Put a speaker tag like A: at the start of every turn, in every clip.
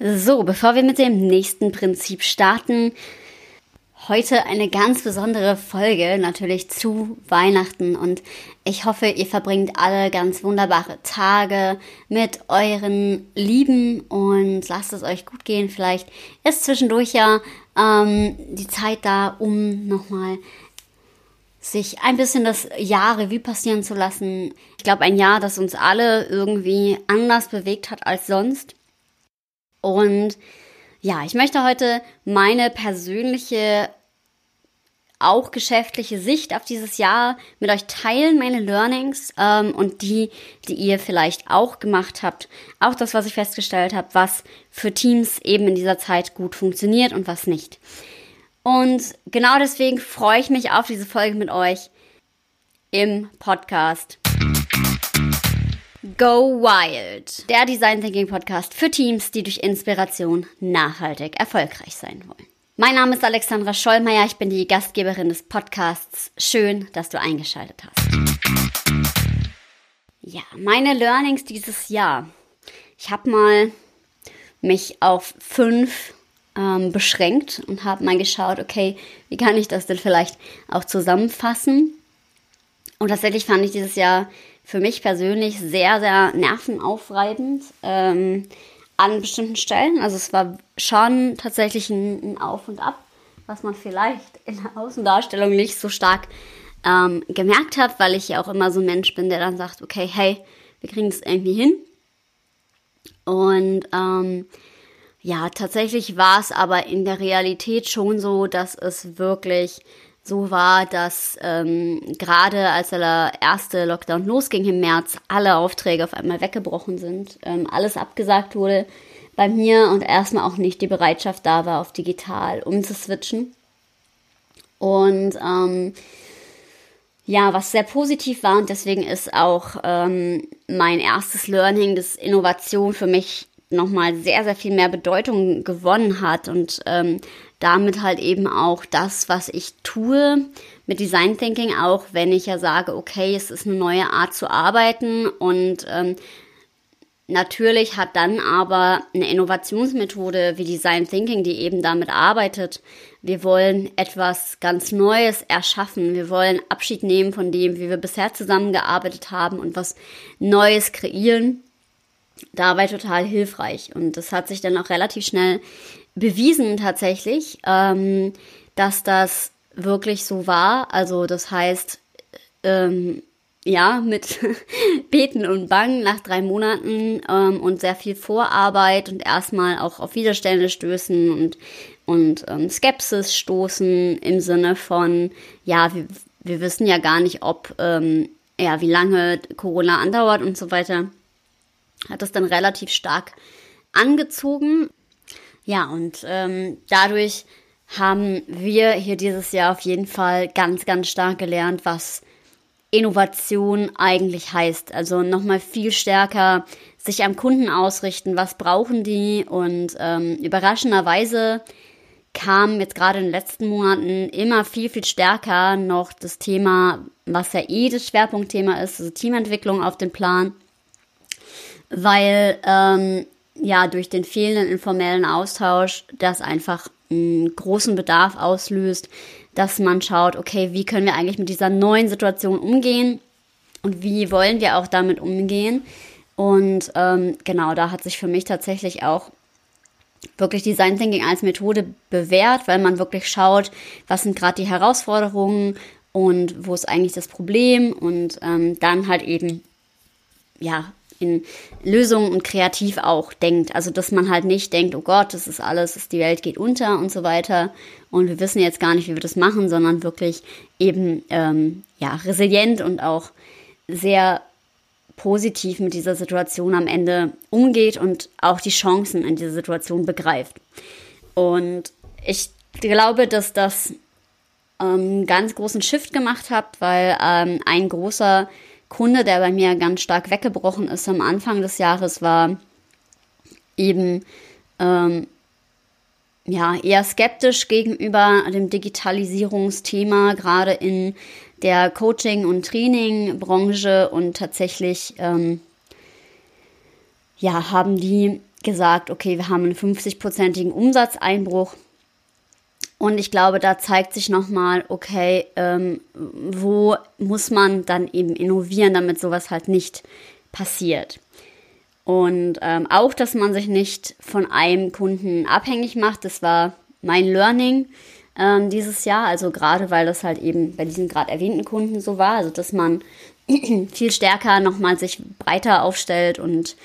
A: So, bevor wir mit dem nächsten Prinzip starten, heute eine ganz besondere Folge natürlich zu Weihnachten und ich hoffe, ihr verbringt alle ganz wunderbare Tage mit euren Lieben und lasst es euch gut gehen. Vielleicht ist zwischendurch ja ähm, die Zeit da, um nochmal sich ein bisschen das Jahr Revue passieren zu lassen. Ich glaube, ein Jahr, das uns alle irgendwie anders bewegt hat als sonst. Und ja, ich möchte heute meine persönliche, auch geschäftliche Sicht auf dieses Jahr mit euch teilen, meine Learnings ähm, und die, die ihr vielleicht auch gemacht habt. Auch das, was ich festgestellt habe, was für Teams eben in dieser Zeit gut funktioniert und was nicht. Und genau deswegen freue ich mich auf diese Folge mit euch im Podcast. Go Wild, der Design Thinking Podcast für Teams, die durch Inspiration nachhaltig erfolgreich sein wollen. Mein Name ist Alexandra Schollmeier, ich bin die Gastgeberin des Podcasts. Schön, dass du eingeschaltet hast. Ja, meine Learnings dieses Jahr. Ich habe mal mich auf fünf ähm, beschränkt und habe mal geschaut, okay, wie kann ich das denn vielleicht auch zusammenfassen? Und tatsächlich fand ich dieses Jahr für mich persönlich sehr, sehr nervenaufreibend ähm, an bestimmten Stellen. Also es war schon tatsächlich ein, ein, Auf und Ab, was man vielleicht in der Außendarstellung nicht so stark ähm, gemerkt hat, weil ich ja auch immer so ein Mensch bin, der dann sagt, okay, hey, wir kriegen es irgendwie hin. Und ähm, ja, tatsächlich war es aber in der Realität schon so, dass es wirklich so war, dass ähm, gerade als der erste Lockdown losging im März, alle Aufträge auf einmal weggebrochen sind, ähm, alles abgesagt wurde bei mir und erstmal auch nicht die Bereitschaft da war, auf digital umzuswitchen. Und ähm, ja, was sehr positiv war und deswegen ist auch ähm, mein erstes Learning, dass Innovation für mich nochmal sehr, sehr viel mehr Bedeutung gewonnen hat und ähm, damit halt eben auch das, was ich tue mit Design Thinking, auch wenn ich ja sage, okay, es ist eine neue Art zu arbeiten und ähm, natürlich hat dann aber eine Innovationsmethode wie Design Thinking, die eben damit arbeitet. Wir wollen etwas ganz Neues erschaffen. Wir wollen Abschied nehmen von dem, wie wir bisher zusammengearbeitet haben und was Neues kreieren dabei total hilfreich. Und das hat sich dann auch relativ schnell bewiesen tatsächlich, ähm, dass das wirklich so war. Also das heißt, ähm, ja, mit Beten und Bangen nach drei Monaten ähm, und sehr viel Vorarbeit und erstmal auch auf Widerstände stößen und, und ähm, Skepsis stoßen im Sinne von, ja, wir, wir wissen ja gar nicht, ob, ähm, ja, wie lange Corona andauert und so weiter hat das dann relativ stark angezogen. Ja, und ähm, dadurch haben wir hier dieses Jahr auf jeden Fall ganz, ganz stark gelernt, was Innovation eigentlich heißt. Also nochmal viel stärker sich am Kunden ausrichten, was brauchen die und ähm, überraschenderweise kam jetzt gerade in den letzten Monaten immer viel, viel stärker noch das Thema, was ja eh das Schwerpunktthema ist, also Teamentwicklung auf den Plan weil ähm, ja durch den fehlenden informellen Austausch das einfach einen großen Bedarf auslöst, dass man schaut, okay, wie können wir eigentlich mit dieser neuen Situation umgehen und wie wollen wir auch damit umgehen. Und ähm, genau, da hat sich für mich tatsächlich auch wirklich Design Thinking als Methode bewährt, weil man wirklich schaut, was sind gerade die Herausforderungen und wo ist eigentlich das Problem und ähm, dann halt eben ja in Lösungen und kreativ auch denkt. Also, dass man halt nicht denkt, oh Gott, das ist alles, die Welt geht unter und so weiter und wir wissen jetzt gar nicht, wie wir das machen, sondern wirklich eben, ähm, ja, resilient und auch sehr positiv mit dieser Situation am Ende umgeht und auch die Chancen in dieser Situation begreift. Und ich glaube, dass das ähm, einen ganz großen Shift gemacht hat, weil ähm, ein großer Kunde, der bei mir ganz stark weggebrochen ist am Anfang des Jahres, war eben ähm, ja eher skeptisch gegenüber dem Digitalisierungsthema, gerade in der Coaching- und Trainingbranche und tatsächlich ähm, ja, haben die gesagt, okay, wir haben einen 50-prozentigen Umsatzeinbruch. Und ich glaube, da zeigt sich nochmal, okay, ähm, wo muss man dann eben innovieren, damit sowas halt nicht passiert. Und ähm, auch, dass man sich nicht von einem Kunden abhängig macht, das war mein Learning ähm, dieses Jahr. Also gerade weil das halt eben bei diesen gerade erwähnten Kunden so war, also dass man viel stärker nochmal sich breiter aufstellt und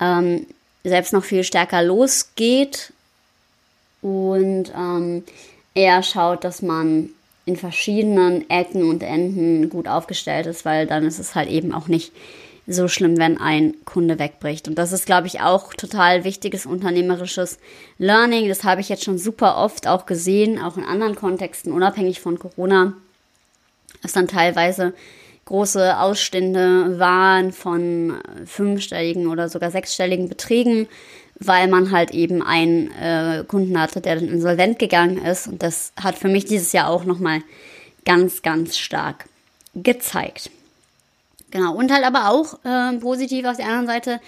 A: ähm, selbst noch viel stärker losgeht und ähm, eher schaut, dass man in verschiedenen Ecken und Enden gut aufgestellt ist, weil dann ist es halt eben auch nicht so schlimm, wenn ein Kunde wegbricht. Und das ist, glaube ich, auch total wichtiges unternehmerisches Learning. Das habe ich jetzt schon super oft auch gesehen, auch in anderen Kontexten, unabhängig von Corona, dass dann teilweise große Ausstände waren von fünfstelligen oder sogar sechsstelligen Beträgen, weil man halt eben einen äh, Kunden hatte, der dann insolvent gegangen ist. Und das hat für mich dieses Jahr auch nochmal ganz, ganz stark gezeigt. Genau, und halt aber auch äh, positiv auf der anderen Seite,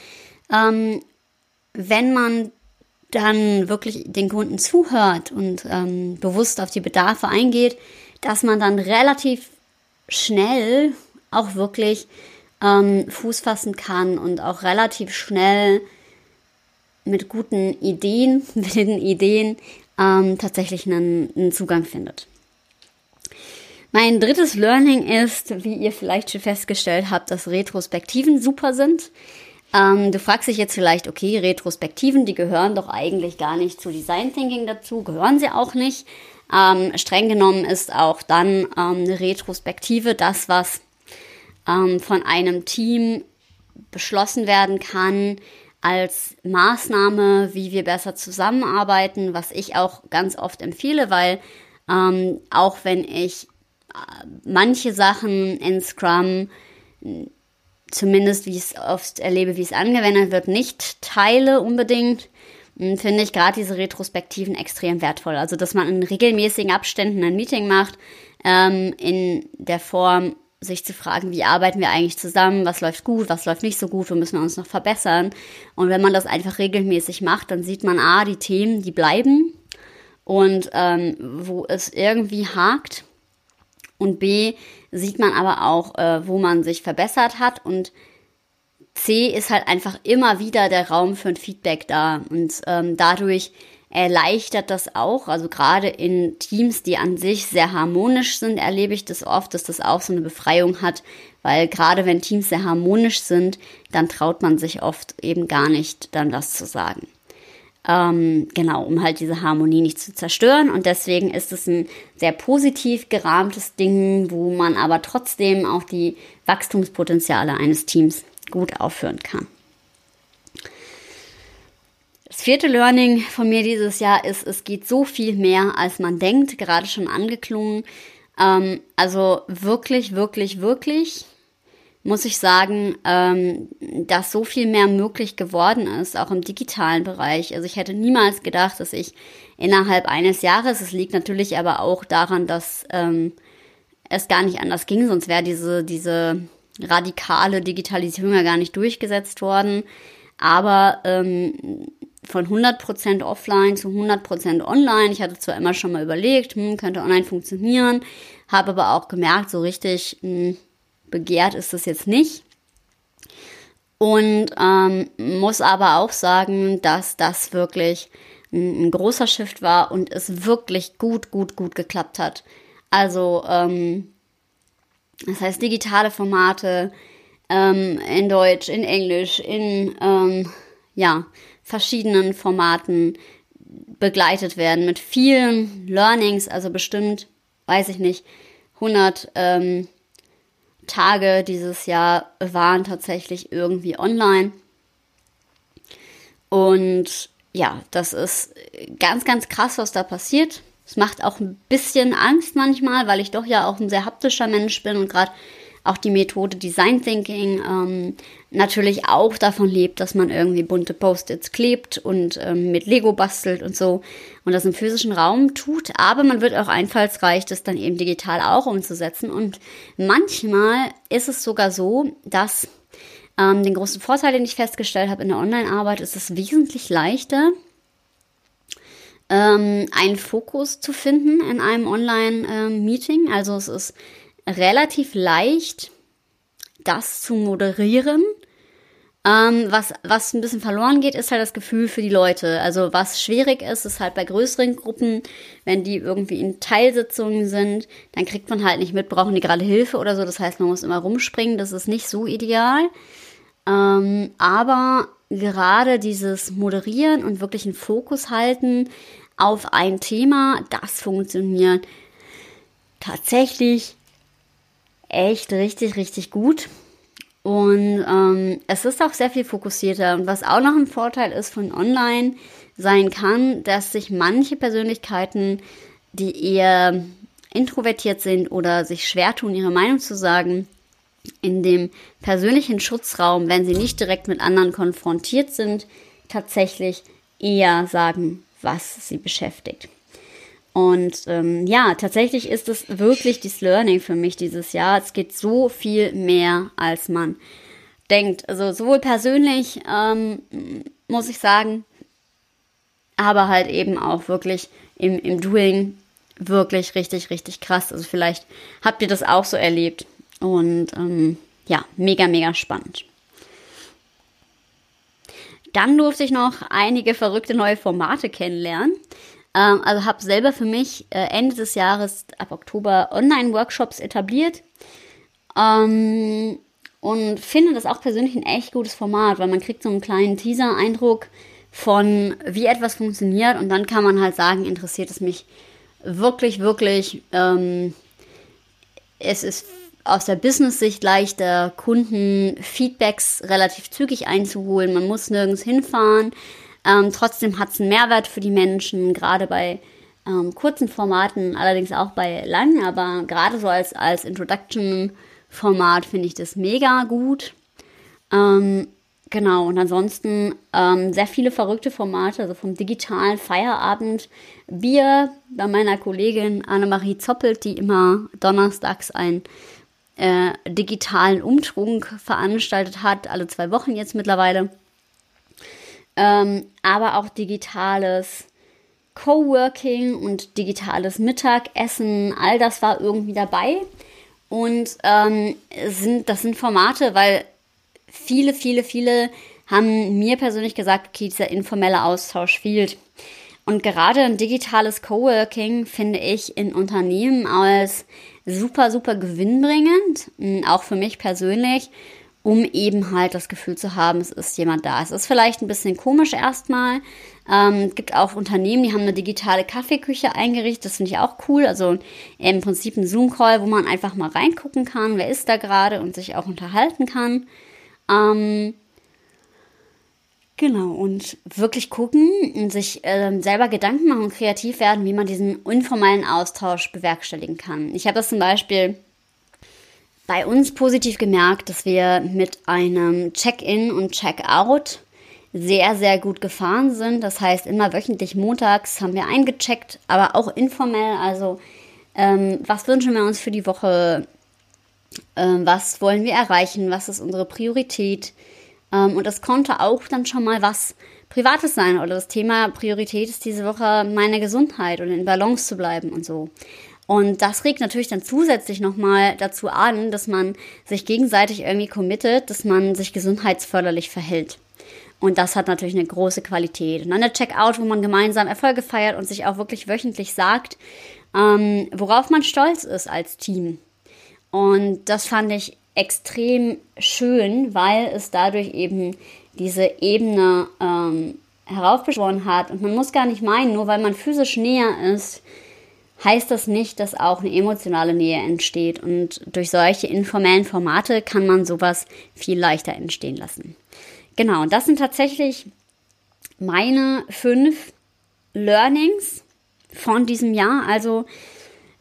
A: ähm, wenn man dann wirklich den Kunden zuhört und ähm, bewusst auf die Bedarfe eingeht, dass man dann relativ schnell auch wirklich ähm, Fuß fassen kann und auch relativ schnell mit guten Ideen, mit den Ideen ähm, tatsächlich einen, einen Zugang findet. Mein drittes Learning ist, wie ihr vielleicht schon festgestellt habt, dass Retrospektiven super sind. Ähm, du fragst dich jetzt vielleicht, okay, Retrospektiven, die gehören doch eigentlich gar nicht zu Design Thinking dazu, gehören sie auch nicht. Ähm, streng genommen ist auch dann ähm, eine Retrospektive das, was ähm, von einem Team beschlossen werden kann als Maßnahme, wie wir besser zusammenarbeiten, was ich auch ganz oft empfehle, weil ähm, auch wenn ich äh, manche Sachen in Scrum zumindest wie ich es oft erlebe, wie es angewendet wird, nicht teile unbedingt, hm, finde ich gerade diese Retrospektiven extrem wertvoll. Also, dass man in regelmäßigen Abständen ein Meeting macht, ähm, in der Form, sich zu fragen, wie arbeiten wir eigentlich zusammen, was läuft gut, was läuft nicht so gut, wo müssen wir uns noch verbessern. Und wenn man das einfach regelmäßig macht, dann sieht man, A, die Themen, die bleiben und ähm, wo es irgendwie hakt. Und B, sieht man aber auch, äh, wo man sich verbessert hat. Und C ist halt einfach immer wieder der Raum für ein Feedback da. Und ähm, dadurch erleichtert das auch. Also gerade in Teams, die an sich sehr harmonisch sind, erlebe ich das oft, dass das auch so eine Befreiung hat, weil gerade wenn Teams sehr harmonisch sind, dann traut man sich oft eben gar nicht, dann was zu sagen. Ähm, genau, um halt diese Harmonie nicht zu zerstören. Und deswegen ist es ein sehr positiv gerahmtes Ding, wo man aber trotzdem auch die Wachstumspotenziale eines Teams gut aufführen kann. Das vierte Learning von mir dieses Jahr ist, es geht so viel mehr, als man denkt, gerade schon angeklungen. Ähm, also wirklich, wirklich, wirklich muss ich sagen, ähm, dass so viel mehr möglich geworden ist, auch im digitalen Bereich. Also ich hätte niemals gedacht, dass ich innerhalb eines Jahres, es liegt natürlich aber auch daran, dass ähm, es gar nicht anders ging, sonst wäre diese, diese radikale Digitalisierung ja gar nicht durchgesetzt worden. Aber ähm, von 100% offline zu 100% online. Ich hatte zwar immer schon mal überlegt, hm, könnte online funktionieren, habe aber auch gemerkt, so richtig hm, begehrt ist das jetzt nicht. Und ähm, muss aber auch sagen, dass das wirklich ein, ein, großer Shift war und es wirklich gut, gut, gut geklappt hat. Also, ähm, das heißt digitale Formate ähm, in Deutsch, in Englisch, in ähm, ja, verschiedenen Formaten begleitet werden mit vielen Learnings, also bestimmt, weiß ich nicht, 100 ähm, Tage dieses Jahr waren tatsächlich irgendwie online. Und ja, das ist ganz, ganz krass, was da passiert. Es macht auch ein bisschen Angst manchmal, weil ich doch ja auch ein sehr haptischer Mensch bin und gerade auch die Methode Design Thinking ähm, natürlich auch davon lebt, dass man irgendwie bunte Post-its klebt und ähm, mit Lego bastelt und so und das im physischen Raum tut. Aber man wird auch einfallsreich, das dann eben digital auch umzusetzen. Und manchmal ist es sogar so, dass Ähm, den großen Vorteil, den ich festgestellt habe in der Online-Arbeit, ist es wesentlich leichter, ähm, einen Fokus zu finden in einem Online-Meeting. also es ist relativ leicht, das zu moderieren. Ähm, was, was ein bisschen verloren geht, ist halt das Gefühl für die Leute. Also was schwierig ist, ist halt bei größeren Gruppen, wenn die irgendwie in Teilsitzungen sind, dann kriegt man halt nicht mit, brauchen die gerade Hilfe oder so. Das heißt, man muss immer rumspringen. Das ist nicht so ideal. Ähm, aber gerade dieses Moderieren und wirklich einen Fokus halten auf ein Thema, das funktioniert tatsächlich echt richtig, richtig gut. Und ähm, es ist auch sehr viel fokussierter. Und was auch noch ein Vorteil ist von Online sein kann, dass sich manche Persönlichkeiten, die eher introvertiert sind oder sich schwer tun, ihre Meinung zu sagen, in dem persönlichen Schutzraum, wenn sie nicht direkt mit anderen konfrontiert sind, tatsächlich eher sagen, was sie beschäftigt. Und ähm, ja, tatsächlich ist es wirklich das Learning für mich dieses Jahr. Es geht so viel mehr, als man denkt. Also sowohl persönlich, ähm, muss ich sagen, aber halt eben auch wirklich im, im Doing wirklich richtig, richtig krass. Also vielleicht habt ihr das auch so erlebt. Und ähm, ja, mega, mega spannend. Dann durfte ich noch einige verrückte neue Formate kennenlernen. Ähm, also habe selber für mich äh, Ende des Jahres ab Oktober Online-Workshops etabliert. Ähm, und finde das auch persönlich ein echt gutes Format, weil man kriegt so einen kleinen Teaser-Eindruck von, wie etwas funktioniert und dann kann man halt sagen, interessiert es mich wirklich, wirklich. Ähm, es ist aus der Business-Sicht leichter, Kunden Feedbacks relativ zügig einzuholen. Man muss nirgends hinfahren. Ähm, trotzdem hat es einen Mehrwert für die Menschen, gerade bei ähm, kurzen Formaten, allerdings auch bei langen, aber gerade so als, als Introduction-Format finde ich das mega gut. Ähm, genau, und ansonsten ähm, sehr viele verrückte Formate, also vom digitalen Feierabend Bier bei meiner Kollegin Annemarie Zoppelt, die immer donnerstags ein äh, digitalen Umtrunk veranstaltet hat, alle zwei Wochen jetzt mittlerweile ähm, aber auch digitales Coworking und digitales Mittagessen, all das war irgendwie dabei. Und ähm, sind, das sind Formate, weil viele, viele, viele haben mir persönlich gesagt, okay, dieser informelle Austausch fehlt. Und gerade ein digitales Coworking finde ich in Unternehmen als super, super gewinnbringend, auch für mich persönlich, um eben halt das Gefühl zu haben, es ist jemand da. Es ist vielleicht ein bisschen komisch erstmal. Ähm, gibt auch Unternehmen, die haben eine digitale Kaffeeküche eingerichtet. Das finde ich auch cool. Also im Prinzip ein Zoom-Call, wo man einfach mal reingucken kann, wer ist da gerade und sich auch unterhalten kann. Ähm, Genau, und wirklich gucken und sich äh, selber Gedanken machen und kreativ werden, wie man diesen informellen Austausch bewerkstelligen kann. Ich habe das zum Beispiel bei uns positiv gemerkt, dass wir mit einem Check-in und Check-out sehr, sehr gut gefahren sind. Das heißt, immer wöchentlich montags haben wir eingecheckt, aber auch informell. Also, ähm, was wünschen wir uns für die Woche? Ähm, was wollen wir erreichen? Was ist unsere Priorität? Ähm, und das konnte auch dann schon mal was Privates sein. Oder das Thema Priorität ist diese Woche meine Gesundheit und in Balance zu bleiben und so. Und das regt natürlich dann zusätzlich nochmal dazu an, dass man sich gegenseitig irgendwie committet, dass man sich gesundheitsförderlich verhält. Und das hat natürlich eine große Qualität. Und dann der Checkout, wo man gemeinsam Erfolge feiert und sich auch wirklich wöchentlich sagt, ähm, worauf man stolz ist als Team. Und das fand ich extrem schön, weil es dadurch eben diese Ebene ähm, heraufbeschworen hat. Und man muss gar nicht meinen, nur weil man physisch näher ist, heißt das nicht, dass auch eine emotionale Nähe entsteht. Und durch solche informellen Formate kann man sowas viel leichter entstehen lassen. Genau, das sind tatsächlich meine fünf Learnings von diesem Jahr. Also,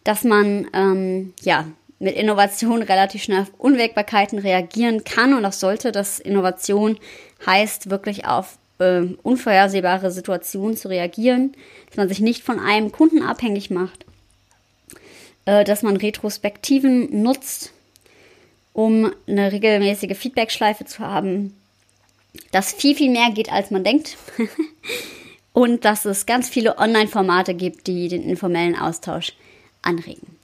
A: dass man ähm, ja mit Innovation relativ schnell auf Unwägbarkeiten reagieren kann und auch sollte, dass Innovation heißt, wirklich auf äh, unvorhersehbare Situationen zu reagieren, dass man sich nicht von einem Kunden abhängig macht, dass man Retrospektiven nutzt um eine regelmäßige Feedback-Schleife zu haben, dass viel, viel mehr geht, als man denkt. und dass es ganz viele Online-Formate gibt, die den informellen Austausch anregen.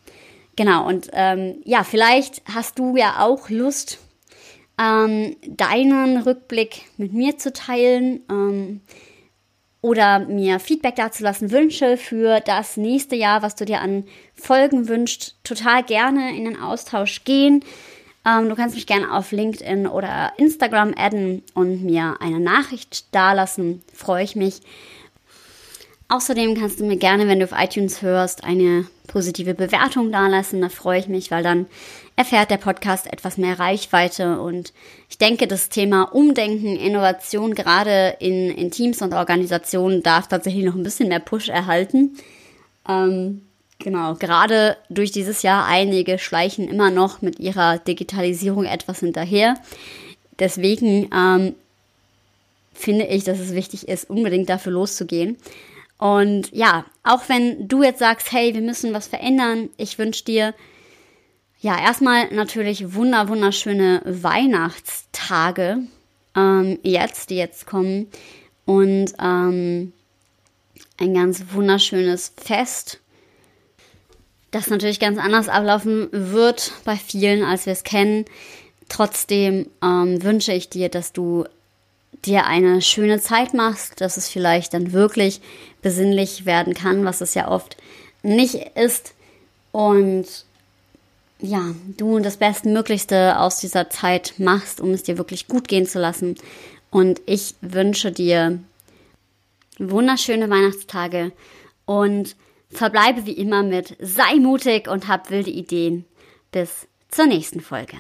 A: Genau, und ähm, ja, vielleicht hast du ja auch Lust, ähm, deinen Rückblick mit mir zu teilen ähm, oder mir Feedback dazulassen, Wünsche für das nächste Jahr, was du dir an Folgen wünschst, total gerne in den Austausch gehen. Ähm, du kannst mich gerne auf LinkedIn oder Instagram adden und mir eine Nachricht dalassen. Freue ich mich. Außerdem kannst du mir gerne, wenn du auf iTunes hörst, eine positive Bewertung dalassen. Da freue ich mich, weil dann erfährt der Podcast etwas mehr Reichweite. Und ich denke, das Thema Umdenken, Innovation, gerade in, in Teams und Organisationen, darf tatsächlich noch ein bisschen mehr Push erhalten. Ähm, genau, gerade durch dieses Jahr einige schleichen immer noch mit ihrer Digitalisierung etwas hinterher. Deswegen ähm, finde ich, dass es wichtig ist, unbedingt dafür loszugehen. Und ja, auch wenn du jetzt sagst, hey, wir müssen was verändern, ich wünsche dir ja erstmal natürlich wunder wunderschöne Weihnachtstage ähm, jetzt, die jetzt kommen und ähm, ein ganz wunderschönes Fest, das natürlich ganz anders ablaufen wird bei vielen, als wir es kennen. Trotzdem ähm, wünsche ich dir, dass du dir eine schöne Zeit machst, dass es vielleicht dann wirklich besinnlich werden kann, was es ja oft nicht ist. Und ja, du das Bestmöglichste aus dieser Zeit machst, um es dir wirklich gut gehen zu lassen. Und ich wünsche dir wunderschöne Weihnachtstage und verbleibe wie immer mit sei mutig und hab wilde Ideen. Bis zur nächsten Folge.